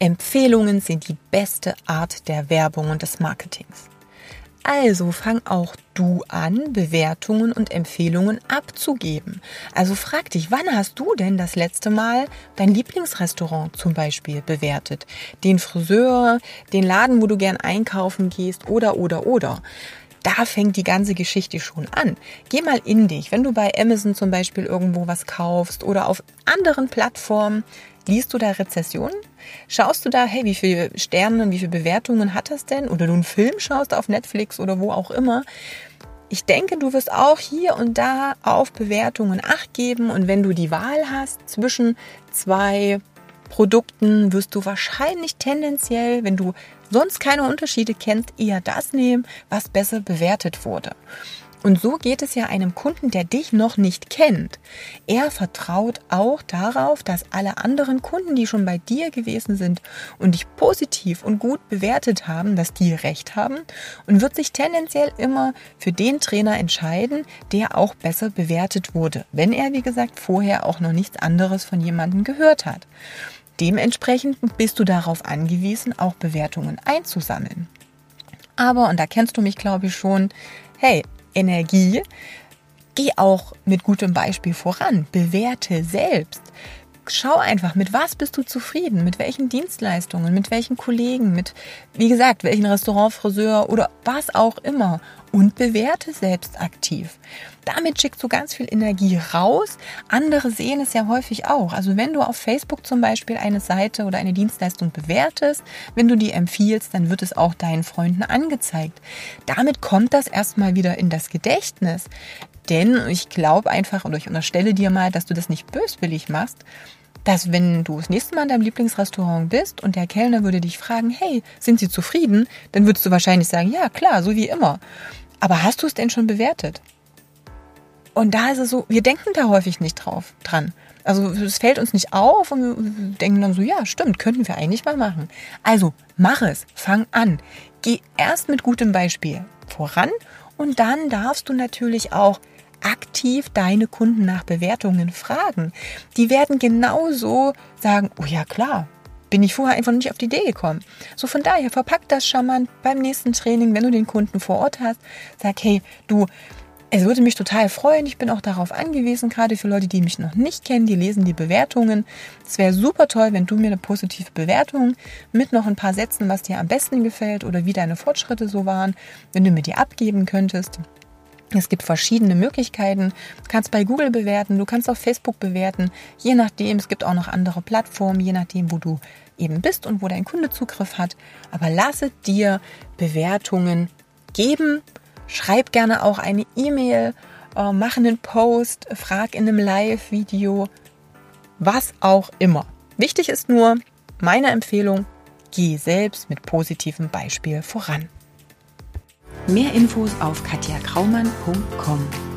Empfehlungen sind die beste Art der Werbung und des Marketings. Also fang auch du an, Bewertungen und Empfehlungen abzugeben. Also frag dich, wann hast du denn das letzte Mal dein Lieblingsrestaurant zum Beispiel bewertet? Den Friseur, den Laden, wo du gern einkaufen gehst oder, oder, oder. Da fängt die ganze Geschichte schon an. Geh mal in dich, wenn du bei Amazon zum Beispiel irgendwo was kaufst oder auf anderen Plattformen, liest du da Rezessionen? Schaust du da, hey, wie viele Sterne und wie viele Bewertungen hat das denn? Oder du einen Film schaust auf Netflix oder wo auch immer. Ich denke, du wirst auch hier und da auf Bewertungen acht geben und wenn du die Wahl hast zwischen zwei Produkten, wirst du wahrscheinlich tendenziell, wenn du sonst keine Unterschiede kennst, eher das nehmen, was besser bewertet wurde. Und so geht es ja einem Kunden, der dich noch nicht kennt. Er vertraut auch darauf, dass alle anderen Kunden, die schon bei dir gewesen sind und dich positiv und gut bewertet haben, dass die recht haben und wird sich tendenziell immer für den Trainer entscheiden, der auch besser bewertet wurde, wenn er, wie gesagt, vorher auch noch nichts anderes von jemandem gehört hat. Dementsprechend bist du darauf angewiesen, auch Bewertungen einzusammeln. Aber, und da kennst du mich, glaube ich, schon, hey, Energie, geh auch mit gutem Beispiel voran, bewerte selbst. Schau einfach, mit was bist du zufrieden, mit welchen Dienstleistungen, mit welchen Kollegen, mit, wie gesagt, welchen Restaurant, Friseur oder was auch immer und bewerte selbst aktiv. Damit schickst du ganz viel Energie raus. Andere sehen es ja häufig auch. Also wenn du auf Facebook zum Beispiel eine Seite oder eine Dienstleistung bewertest, wenn du die empfiehlst, dann wird es auch deinen Freunden angezeigt. Damit kommt das erstmal wieder in das Gedächtnis. Denn ich glaube einfach, oder ich unterstelle dir mal, dass du das nicht böswillig machst, dass wenn du das nächste Mal in deinem Lieblingsrestaurant bist und der Kellner würde dich fragen, hey, sind Sie zufrieden? Dann würdest du wahrscheinlich sagen, ja, klar, so wie immer. Aber hast du es denn schon bewertet? Und da ist es so, wir denken da häufig nicht drauf dran. Also es fällt uns nicht auf und wir denken dann so, ja, stimmt, könnten wir eigentlich mal machen. Also mach es, fang an. Geh erst mit gutem Beispiel voran und dann darfst du natürlich auch aktiv deine Kunden nach Bewertungen fragen. Die werden genauso sagen, oh ja klar, bin ich vorher einfach nicht auf die Idee gekommen. So von daher verpack das charmant beim nächsten Training, wenn du den Kunden vor Ort hast, sag, hey, du, es würde mich total freuen. Ich bin auch darauf angewiesen, gerade für Leute, die mich noch nicht kennen, die lesen die Bewertungen. Es wäre super toll, wenn du mir eine positive Bewertung mit noch ein paar Sätzen, was dir am besten gefällt oder wie deine Fortschritte so waren, wenn du mir die abgeben könntest. Es gibt verschiedene Möglichkeiten. Du kannst bei Google bewerten, du kannst auf Facebook bewerten, je nachdem. Es gibt auch noch andere Plattformen, je nachdem, wo du eben bist und wo dein Kunde Zugriff hat. Aber lasse dir Bewertungen geben. Schreib gerne auch eine E-Mail, äh, mach einen Post, frag in einem Live-Video, was auch immer. Wichtig ist nur, meine Empfehlung, geh selbst mit positivem Beispiel voran. Mehr Infos auf katjakraumann.com.